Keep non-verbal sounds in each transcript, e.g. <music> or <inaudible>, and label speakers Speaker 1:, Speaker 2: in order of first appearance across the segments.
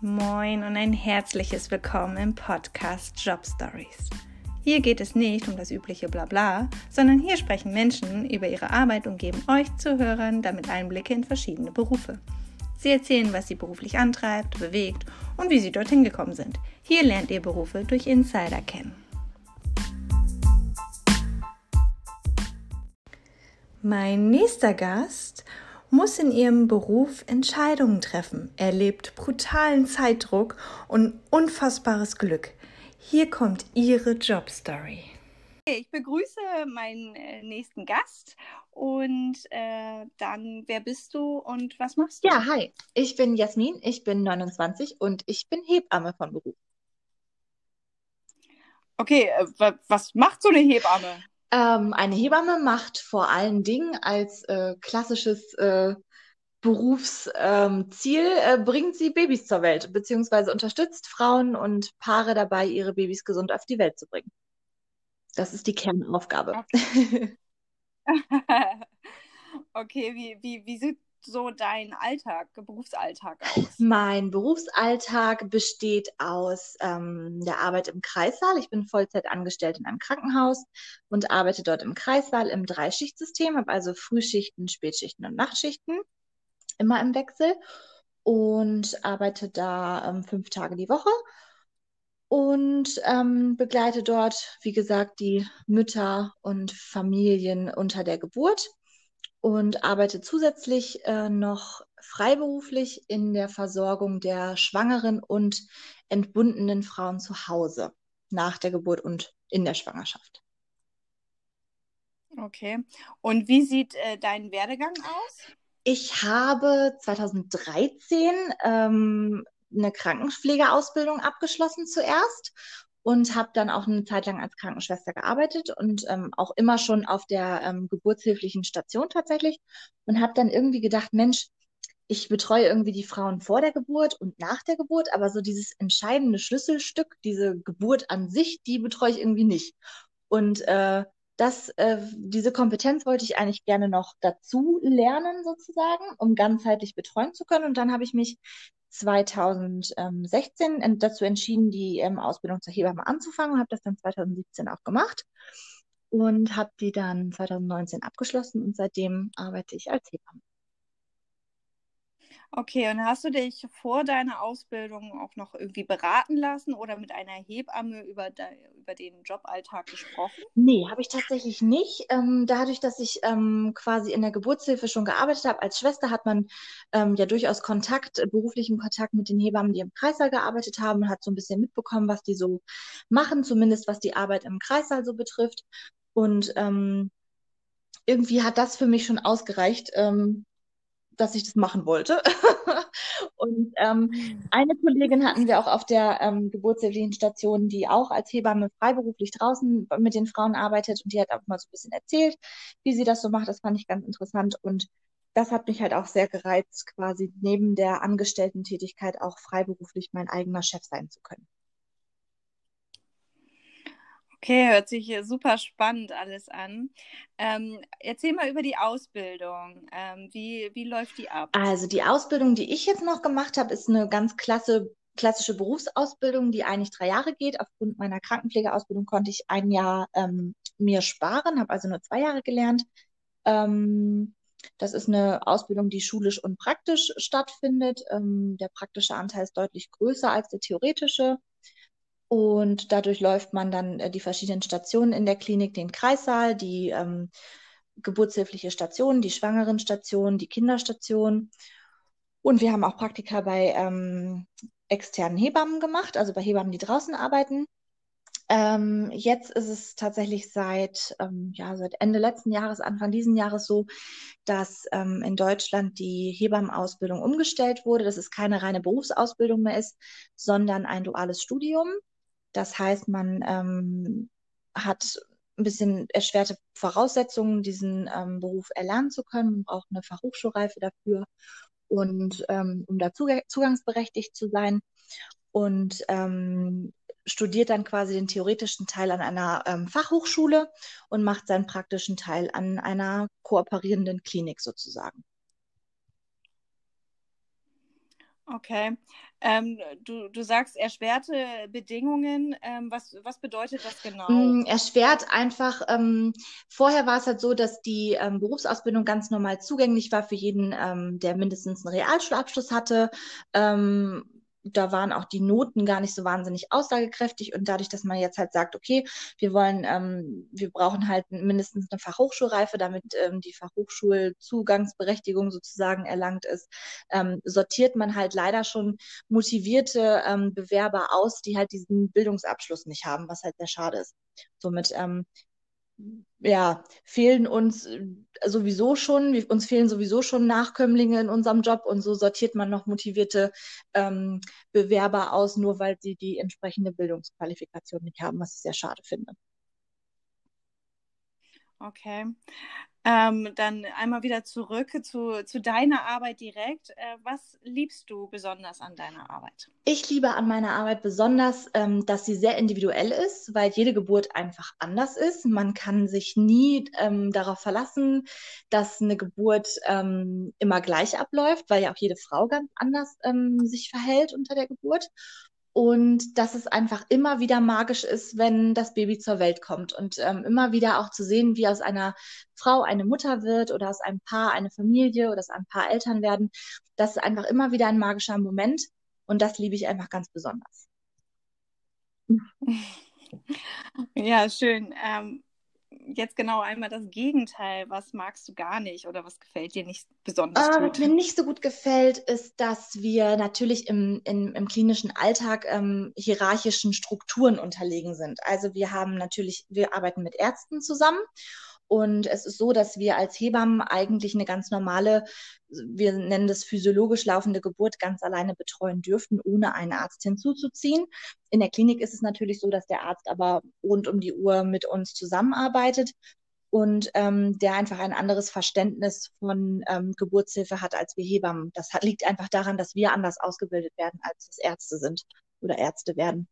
Speaker 1: Moin und ein herzliches Willkommen im Podcast Job Stories. Hier geht es nicht um das übliche Blabla, sondern hier sprechen Menschen über ihre Arbeit und geben euch Zuhörern damit Einblicke in verschiedene Berufe. Sie erzählen, was sie beruflich antreibt, bewegt und wie sie dorthin gekommen sind. Hier lernt ihr Berufe durch Insider kennen. Mein nächster Gast muss in ihrem Beruf Entscheidungen treffen, erlebt brutalen Zeitdruck und unfassbares Glück. Hier kommt ihre Jobstory. Ich begrüße meinen äh, nächsten Gast und äh, dann, wer bist du und was machst du?
Speaker 2: Ja, hi, ich bin Jasmin, ich bin 29 und ich bin Hebamme von Beruf.
Speaker 1: Okay, äh, was macht so eine Hebamme?
Speaker 2: Ähm, eine Hebamme macht vor allen Dingen als äh, klassisches äh, Berufsziel, ähm, äh, bringt sie Babys zur Welt, beziehungsweise unterstützt Frauen und Paare dabei, ihre Babys gesund auf die Welt zu bringen. Das ist die Kernaufgabe.
Speaker 1: Okay, <laughs> okay wie, wie, wie sieht so dein Alltag, Berufsalltag aus?
Speaker 2: Mein Berufsalltag besteht aus ähm, der Arbeit im Kreissaal. Ich bin Vollzeit angestellt in einem Krankenhaus und arbeite dort im Kreissaal im Dreischichtsystem, habe also Frühschichten, Spätschichten und Nachtschichten, immer im Wechsel und arbeite da ähm, fünf Tage die Woche und ähm, begleite dort, wie gesagt, die Mütter und Familien unter der Geburt und arbeite zusätzlich äh, noch freiberuflich in der Versorgung der schwangeren und entbundenen Frauen zu Hause nach der Geburt und in der Schwangerschaft.
Speaker 1: Okay. Und wie sieht äh, dein Werdegang aus?
Speaker 2: Ich habe 2013 ähm, eine Krankenpflegeausbildung abgeschlossen zuerst und habe dann auch eine Zeit lang als Krankenschwester gearbeitet und ähm, auch immer schon auf der ähm, geburtshilflichen Station tatsächlich und habe dann irgendwie gedacht, Mensch, ich betreue irgendwie die Frauen vor der Geburt und nach der Geburt, aber so dieses entscheidende Schlüsselstück, diese Geburt an sich, die betreue ich irgendwie nicht. Und äh, das, äh, diese Kompetenz wollte ich eigentlich gerne noch dazu lernen, sozusagen, um ganzheitlich betreuen zu können. Und dann habe ich mich 2016 dazu entschieden, die ähm, Ausbildung zur Hebamme anzufangen und habe das dann 2017 auch gemacht und habe die dann 2019 abgeschlossen und seitdem arbeite ich als Hebamme.
Speaker 1: Okay, und hast du dich vor deiner Ausbildung auch noch irgendwie beraten lassen oder mit einer Hebamme über, de, über den Joballtag gesprochen?
Speaker 2: Nee, habe ich tatsächlich nicht. Ähm, dadurch, dass ich ähm, quasi in der Geburtshilfe schon gearbeitet habe, als Schwester hat man ähm, ja durchaus Kontakt, äh, beruflichen Kontakt mit den Hebammen, die im Kreissaal gearbeitet haben und hat so ein bisschen mitbekommen, was die so machen, zumindest was die Arbeit im Kreissaal so betrifft. Und ähm, irgendwie hat das für mich schon ausgereicht, ähm, dass ich das machen wollte. <laughs> und ähm, hm. eine Kollegin hatten wir auch auf der ähm, geburtshilflichen Station, die auch als Hebamme freiberuflich draußen mit den Frauen arbeitet und die hat auch mal so ein bisschen erzählt, wie sie das so macht. Das fand ich ganz interessant und das hat mich halt auch sehr gereizt, quasi neben der Angestellten-Tätigkeit auch freiberuflich mein eigener Chef sein zu können.
Speaker 1: Okay, hört sich super spannend alles an. Ähm, erzähl mal über die Ausbildung. Ähm, wie, wie läuft die ab?
Speaker 2: Also die Ausbildung, die ich jetzt noch gemacht habe, ist eine ganz klasse, klassische Berufsausbildung, die eigentlich drei Jahre geht. Aufgrund meiner Krankenpflegeausbildung konnte ich ein Jahr ähm, mir sparen, habe also nur zwei Jahre gelernt. Ähm, das ist eine Ausbildung, die schulisch und praktisch stattfindet. Ähm, der praktische Anteil ist deutlich größer als der theoretische. Und dadurch läuft man dann äh, die verschiedenen Stationen in der Klinik, den Kreissaal, die ähm, geburtshilfliche Station, die Schwangerenstation, die Kinderstation. Und wir haben auch Praktika bei ähm, externen Hebammen gemacht, also bei Hebammen, die draußen arbeiten. Ähm, jetzt ist es tatsächlich seit, ähm, ja, seit Ende letzten Jahres, Anfang diesen Jahres so, dass ähm, in Deutschland die Hebammenausbildung umgestellt wurde, dass es keine reine Berufsausbildung mehr ist, sondern ein duales Studium. Das heißt, man ähm, hat ein bisschen erschwerte Voraussetzungen, diesen ähm, Beruf erlernen zu können. Man braucht eine Fachhochschulreife dafür und ähm, um da zugangsberechtigt zu sein. Und ähm, studiert dann quasi den theoretischen Teil an einer ähm, Fachhochschule und macht seinen praktischen Teil an einer kooperierenden Klinik sozusagen.
Speaker 1: Okay. Ähm, du, du sagst erschwerte Bedingungen. Ähm, was, was bedeutet das genau?
Speaker 2: Mm, erschwert einfach, ähm, vorher war es halt so, dass die ähm, Berufsausbildung ganz normal zugänglich war für jeden, ähm, der mindestens einen Realschulabschluss hatte. Da waren auch die Noten gar nicht so wahnsinnig aussagekräftig und dadurch, dass man jetzt halt sagt, okay, wir wollen, ähm, wir brauchen halt mindestens eine Fachhochschulreife, damit ähm, die Fachhochschulzugangsberechtigung sozusagen erlangt ist, ähm, sortiert man halt leider schon motivierte ähm, Bewerber aus, die halt diesen Bildungsabschluss nicht haben, was halt sehr schade ist. Somit ähm, ja, fehlen uns äh, sowieso schon, uns fehlen sowieso schon Nachkömmlinge in unserem Job und so sortiert man noch motivierte ähm, Bewerber aus, nur weil sie die entsprechende Bildungsqualifikation nicht haben, was ich sehr schade finde.
Speaker 1: Okay. Ähm, dann einmal wieder zurück zu, zu deiner Arbeit direkt. Äh, was liebst du besonders an deiner Arbeit?
Speaker 2: Ich liebe an meiner Arbeit besonders, ähm, dass sie sehr individuell ist, weil jede Geburt einfach anders ist. Man kann sich nie ähm, darauf verlassen, dass eine Geburt ähm, immer gleich abläuft, weil ja auch jede Frau ganz anders ähm, sich verhält unter der Geburt und dass es einfach immer wieder magisch ist, wenn das Baby zur Welt kommt und ähm, immer wieder auch zu sehen, wie aus einer Frau eine Mutter wird oder aus einem Paar eine Familie oder aus einem Paar Eltern werden. Das ist einfach immer wieder ein magischer Moment und das liebe ich einfach ganz besonders. <laughs>
Speaker 1: Ja, schön. Ähm, jetzt genau einmal das Gegenteil. Was magst du gar nicht oder was gefällt dir nicht besonders
Speaker 2: äh, gut? Mir nicht so gut gefällt, ist, dass wir natürlich im, im, im klinischen Alltag ähm, hierarchischen Strukturen unterlegen sind. Also wir haben natürlich, wir arbeiten mit Ärzten zusammen und es ist so, dass wir als Hebammen eigentlich eine ganz normale, wir nennen das physiologisch laufende Geburt ganz alleine betreuen dürften, ohne einen Arzt hinzuzuziehen. In der Klinik ist es natürlich so, dass der Arzt aber rund um die Uhr mit uns zusammenarbeitet und ähm, der einfach ein anderes Verständnis von ähm, Geburtshilfe hat als wir Hebammen. Das hat, liegt einfach daran, dass wir anders ausgebildet werden, als es Ärzte sind oder Ärzte werden.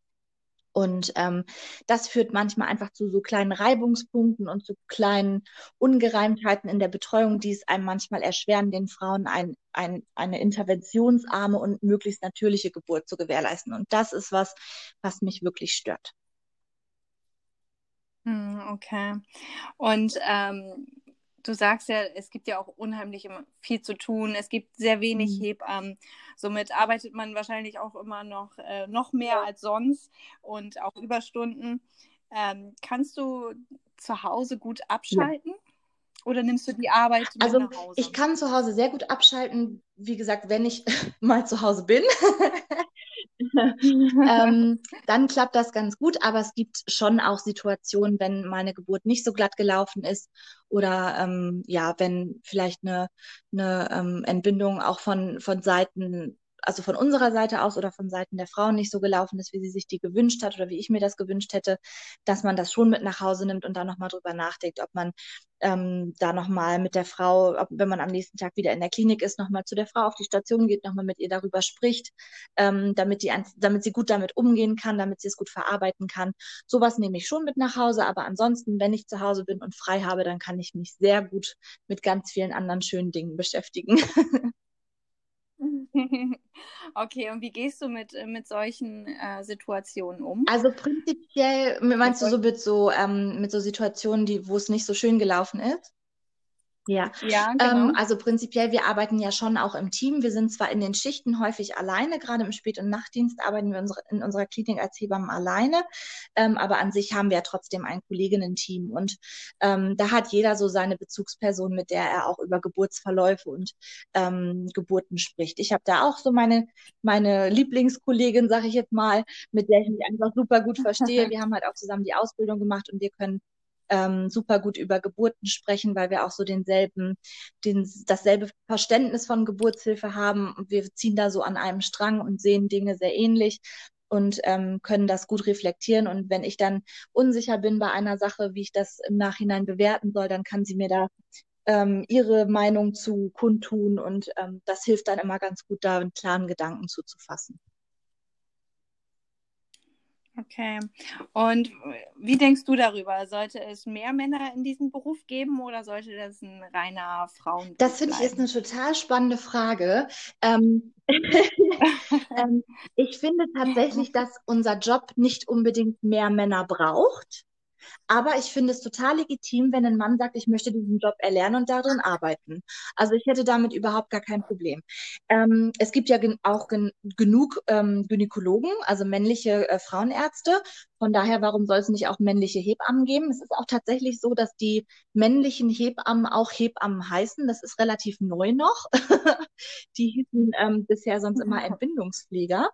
Speaker 2: Und ähm, das führt manchmal einfach zu so kleinen Reibungspunkten und zu kleinen Ungereimtheiten in der Betreuung, die es einem manchmal erschweren, den Frauen ein, ein, eine interventionsarme und möglichst natürliche Geburt zu gewährleisten. Und das ist was, was mich wirklich stört.
Speaker 1: Hm, okay. Und ähm, du sagst ja, es gibt ja auch unheimlich viel zu tun. Es gibt sehr wenig mhm. Hebammen. Somit arbeitet man wahrscheinlich auch immer noch, äh, noch mehr als sonst und auch Überstunden. Ähm, kannst du zu Hause gut abschalten? Ja. Oder nimmst du die Arbeit mit
Speaker 2: also,
Speaker 1: nach Hause?
Speaker 2: Ich kann zu Hause sehr gut abschalten, wie gesagt, wenn ich <laughs> mal zu Hause bin. <laughs> <laughs> ähm, dann klappt das ganz gut, aber es gibt schon auch Situationen, wenn meine Geburt nicht so glatt gelaufen ist oder ähm, ja, wenn vielleicht eine, eine ähm, Entbindung auch von, von Seiten also von unserer Seite aus oder von Seiten der Frauen nicht so gelaufen ist, wie sie sich die gewünscht hat oder wie ich mir das gewünscht hätte, dass man das schon mit nach Hause nimmt und da nochmal drüber nachdenkt, ob man ähm, da nochmal mit der Frau, ob, wenn man am nächsten Tag wieder in der Klinik ist, nochmal zu der Frau auf die Station geht, nochmal mit ihr darüber spricht, ähm, damit, die, damit sie gut damit umgehen kann, damit sie es gut verarbeiten kann. Sowas nehme ich schon mit nach Hause, aber ansonsten, wenn ich zu Hause bin und frei habe, dann kann ich mich sehr gut mit ganz vielen anderen schönen Dingen beschäftigen. <laughs> <laughs>
Speaker 1: Okay, und wie gehst du mit, mit solchen äh, Situationen um?
Speaker 2: Also prinzipiell, meinst du so mit so, ähm, mit so Situationen, die, wo es nicht so schön gelaufen ist? Ja, ja ähm, genau. Ähm, also prinzipiell, wir arbeiten ja schon auch im Team. Wir sind zwar in den Schichten häufig alleine, gerade im Spät- und Nachtdienst arbeiten wir unsere, in unserer Klinik als Hebammen alleine, ähm, aber an sich haben wir ja trotzdem ein Kolleginnen-Team und ähm, da hat jeder so seine Bezugsperson, mit der er auch über Geburtsverläufe und ähm, Geburten spricht. Ich habe da auch so meine, meine Lieblingskollegin, sage ich jetzt mal, mit der ich mich einfach super gut verstehe. <laughs> Wir haben halt auch zusammen die Ausbildung gemacht und wir können ähm, super gut über Geburten sprechen, weil wir auch so denselben, den, dasselbe Verständnis von Geburtshilfe haben. Wir ziehen da so an einem Strang und sehen Dinge sehr ähnlich und ähm, können das gut reflektieren. Und wenn ich dann unsicher bin bei einer Sache, wie ich das im Nachhinein bewerten soll, dann kann sie mir da ähm, ihre Meinung zu kundtun und ähm, das hilft dann immer ganz gut, da einen klaren Gedanken zuzufassen.
Speaker 1: Okay. Und wie denkst du darüber? Sollte es mehr Männer in diesem Beruf geben oder sollte das ein reiner Frauen?
Speaker 2: Das finde ich ist eine total spannende Frage. Ähm, <laughs> ähm, ich finde tatsächlich, <laughs> dass unser Job nicht unbedingt mehr Männer braucht. Aber ich finde es total legitim, wenn ein Mann sagt, ich möchte diesen Job erlernen und darin arbeiten. Also ich hätte damit überhaupt gar kein Problem. Ähm, es gibt ja gen auch gen genug ähm, Gynäkologen, also männliche äh, Frauenärzte. Von daher, warum soll es nicht auch männliche Hebammen geben? Es ist auch tatsächlich so, dass die männlichen Hebammen auch Hebammen heißen. Das ist relativ neu noch. <laughs> die hießen ähm, bisher sonst immer <laughs> Entbindungspfleger.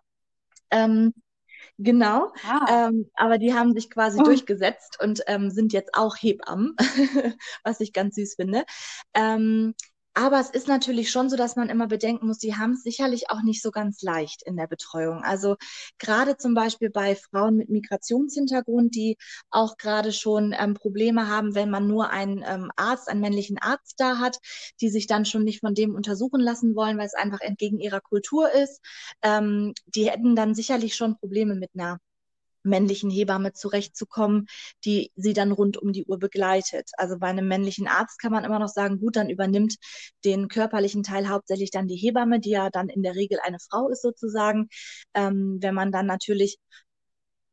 Speaker 2: Ähm, Genau, ah. ähm, aber die haben sich quasi oh. durchgesetzt und ähm, sind jetzt auch Hebammen, <laughs> was ich ganz süß finde. Ähm, aber es ist natürlich schon so, dass man immer bedenken muss, die haben es sicherlich auch nicht so ganz leicht in der Betreuung. Also gerade zum Beispiel bei Frauen mit Migrationshintergrund, die auch gerade schon ähm, Probleme haben, wenn man nur einen ähm, Arzt, einen männlichen Arzt da hat, die sich dann schon nicht von dem untersuchen lassen wollen, weil es einfach entgegen ihrer Kultur ist. Ähm, die hätten dann sicherlich schon Probleme mit einer männlichen Hebamme zurechtzukommen, die sie dann rund um die Uhr begleitet. Also bei einem männlichen Arzt kann man immer noch sagen, gut, dann übernimmt den körperlichen Teil hauptsächlich dann die Hebamme, die ja dann in der Regel eine Frau ist sozusagen. Ähm, wenn man dann natürlich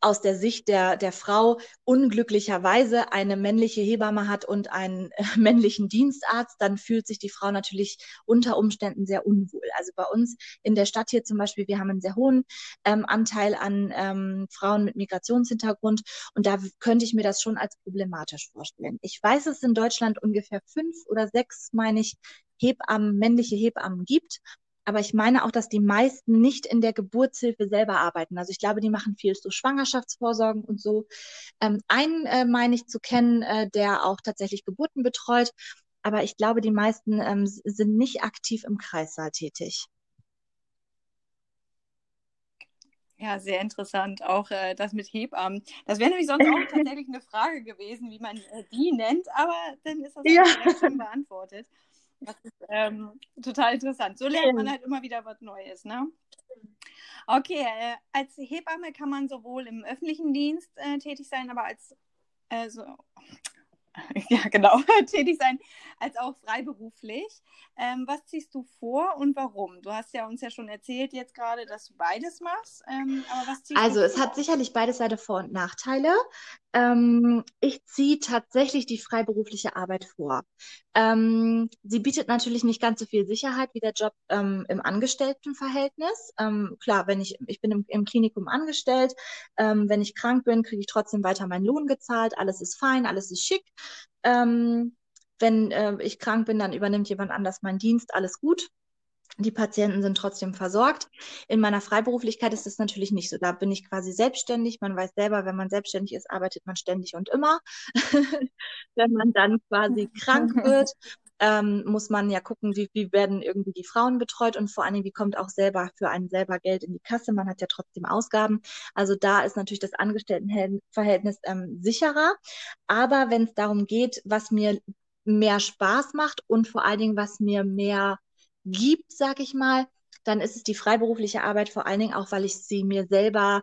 Speaker 2: aus der Sicht der, der Frau unglücklicherweise eine männliche Hebamme hat und einen <laughs> männlichen Dienstarzt, dann fühlt sich die Frau natürlich unter Umständen sehr unwohl. Also bei uns in der Stadt hier zum Beispiel, wir haben einen sehr hohen ähm, Anteil an ähm, Frauen mit Migrationshintergrund und da könnte ich mir das schon als problematisch vorstellen. Ich weiß, es in Deutschland ungefähr fünf oder sechs, meine ich, Hebammen, männliche Hebammen gibt. Aber ich meine auch, dass die meisten nicht in der Geburtshilfe selber arbeiten. Also ich glaube, die machen viel so Schwangerschaftsvorsorgen und so. Ähm, einen äh, meine ich zu kennen, äh, der auch tatsächlich Geburten betreut. Aber ich glaube, die meisten ähm, sind nicht aktiv im Kreissaal tätig.
Speaker 1: Ja, sehr interessant. Auch äh, das mit Hebammen. Das wäre nämlich sonst auch <laughs> tatsächlich eine Frage gewesen, wie man äh, die nennt, aber dann ist das ja. schon beantwortet. Das ist ähm, total interessant. So lernt man halt immer wieder was Neues, ne? Okay, äh, als Hebamme kann man sowohl im öffentlichen Dienst äh, tätig sein, aber als äh, so, <laughs> ja genau, <laughs> tätig sein, als auch freiberuflich. Ähm, was ziehst du vor und warum? Du hast ja uns ja schon erzählt jetzt gerade, dass du beides machst. Ähm, aber was ziehst
Speaker 2: also es vor? hat sicherlich beide Seiten Vor- und Nachteile. Ähm, ich ziehe tatsächlich die freiberufliche Arbeit vor. Ähm, sie bietet natürlich nicht ganz so viel Sicherheit wie der Job ähm, im Angestelltenverhältnis. Ähm, klar, wenn ich, ich bin im, im Klinikum angestellt, ähm, wenn ich krank bin, kriege ich trotzdem weiter meinen Lohn gezahlt, alles ist fein, alles ist schick. Ähm, wenn äh, ich krank bin, dann übernimmt jemand anders meinen Dienst, alles gut. Die Patienten sind trotzdem versorgt. In meiner Freiberuflichkeit ist das natürlich nicht so. Da bin ich quasi selbstständig. Man weiß selber, wenn man selbstständig ist, arbeitet man ständig und immer. <laughs> wenn man dann quasi krank <laughs> wird, ähm, muss man ja gucken, wie, wie werden irgendwie die Frauen betreut und vor allen Dingen, wie kommt auch selber für einen selber Geld in die Kasse. Man hat ja trotzdem Ausgaben. Also da ist natürlich das Angestelltenverhältnis ähm, sicherer. Aber wenn es darum geht, was mir mehr Spaß macht und vor allen Dingen, was mir mehr gibt, sag ich mal, dann ist es die freiberufliche Arbeit vor allen Dingen auch, weil ich sie mir selber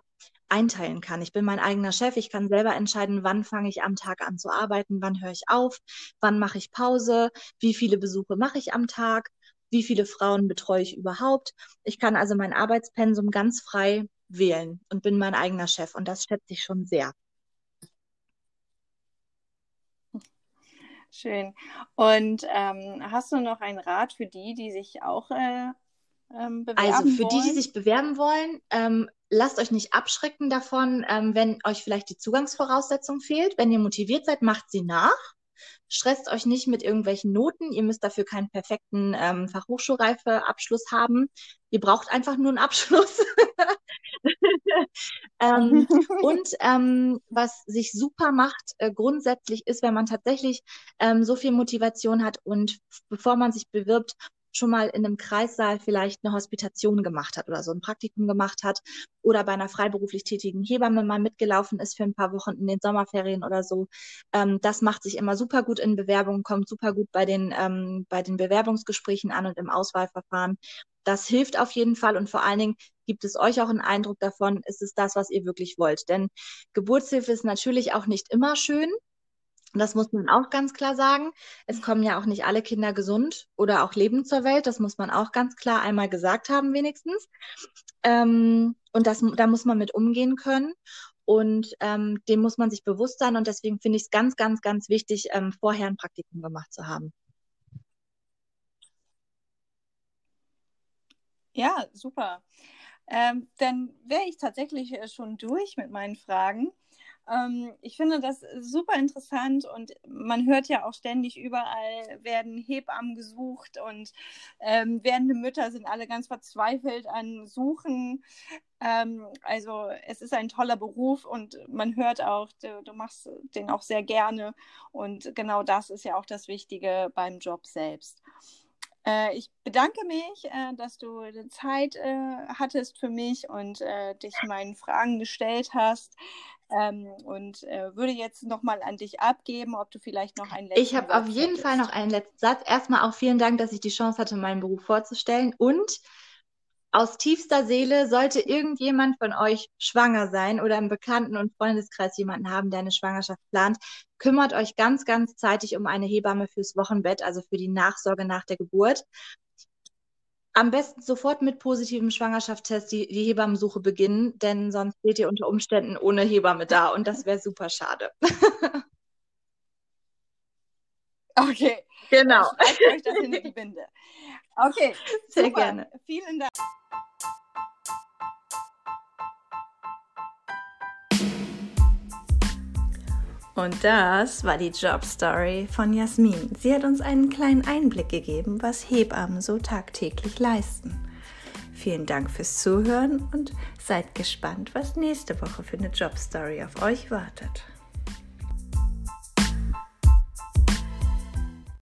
Speaker 2: einteilen kann. Ich bin mein eigener Chef, ich kann selber entscheiden, wann fange ich am Tag an zu arbeiten, wann höre ich auf, wann mache ich Pause, wie viele Besuche mache ich am Tag, wie viele Frauen betreue ich überhaupt. Ich kann also mein Arbeitspensum ganz frei wählen und bin mein eigener Chef und das schätze ich schon sehr.
Speaker 1: Schön. Und ähm, hast du noch einen Rat für die, die sich auch äh, ähm, bewerben
Speaker 2: Also für
Speaker 1: wollen?
Speaker 2: die, die sich bewerben wollen, ähm, lasst euch nicht abschrecken davon, ähm, wenn euch vielleicht die Zugangsvoraussetzung fehlt. Wenn ihr motiviert seid, macht sie nach. Stresst euch nicht mit irgendwelchen Noten. Ihr müsst dafür keinen perfekten ähm, Fachhochschulreife-Abschluss haben. Ihr braucht einfach nur einen Abschluss. <laughs> ähm, und ähm, was sich super macht, äh, grundsätzlich ist, wenn man tatsächlich ähm, so viel Motivation hat und bevor man sich bewirbt, schon mal in einem Kreissaal vielleicht eine Hospitation gemacht hat oder so ein Praktikum gemacht hat oder bei einer freiberuflich tätigen Hebamme mal mitgelaufen ist für ein paar Wochen in den Sommerferien oder so. Ähm, das macht sich immer super gut in Bewerbungen, kommt super gut bei den, ähm, bei den Bewerbungsgesprächen an und im Auswahlverfahren. Das hilft auf jeden Fall und vor allen Dingen gibt es euch auch einen Eindruck davon, ist es das, was ihr wirklich wollt. Denn Geburtshilfe ist natürlich auch nicht immer schön. Das muss man auch ganz klar sagen. Es kommen ja auch nicht alle Kinder gesund oder auch lebend zur Welt. Das muss man auch ganz klar einmal gesagt haben, wenigstens. Ähm, und das, da muss man mit umgehen können. Und ähm, dem muss man sich bewusst sein. Und deswegen finde ich es ganz, ganz, ganz wichtig, ähm, vorher ein Praktikum gemacht zu haben.
Speaker 1: Ja, super. Ähm, dann wäre ich tatsächlich äh, schon durch mit meinen Fragen. Ähm, ich finde das super interessant und man hört ja auch ständig überall werden Hebammen gesucht und ähm, werdende Mütter sind alle ganz verzweifelt an Suchen. Ähm, also es ist ein toller Beruf und man hört auch, du, du machst den auch sehr gerne und genau das ist ja auch das Wichtige beim Job selbst. Äh, ich bedanke mich, äh, dass du Zeit äh, hattest für mich und äh, dich meinen Fragen gestellt hast. Ähm, und äh, würde jetzt nochmal an dich abgeben, ob du vielleicht noch einen
Speaker 2: letzten Ich habe auf jeden hättest. Fall noch einen letzten Satz. Erstmal auch vielen Dank, dass ich die Chance hatte, meinen Beruf vorzustellen. Und aus tiefster Seele sollte irgendjemand von euch schwanger sein oder im Bekannten- und Freundeskreis jemanden haben, der eine Schwangerschaft plant, kümmert euch ganz, ganz zeitig um eine Hebamme fürs Wochenbett, also für die Nachsorge nach der Geburt. Am besten sofort mit positivem Schwangerschaftstest die, die Hebammensuche beginnen, denn sonst steht ihr unter Umständen ohne Hebamme da und das wäre super schade. <laughs>
Speaker 1: okay. Genau. Schreibt euch das in die Binde. Okay, sehr super. gerne. Vielen Dank.
Speaker 3: Und das war die Job Story von Jasmin. Sie hat uns einen kleinen Einblick gegeben, was Hebammen so tagtäglich leisten. Vielen Dank fürs Zuhören und seid gespannt, was nächste Woche für eine Job Story auf euch wartet.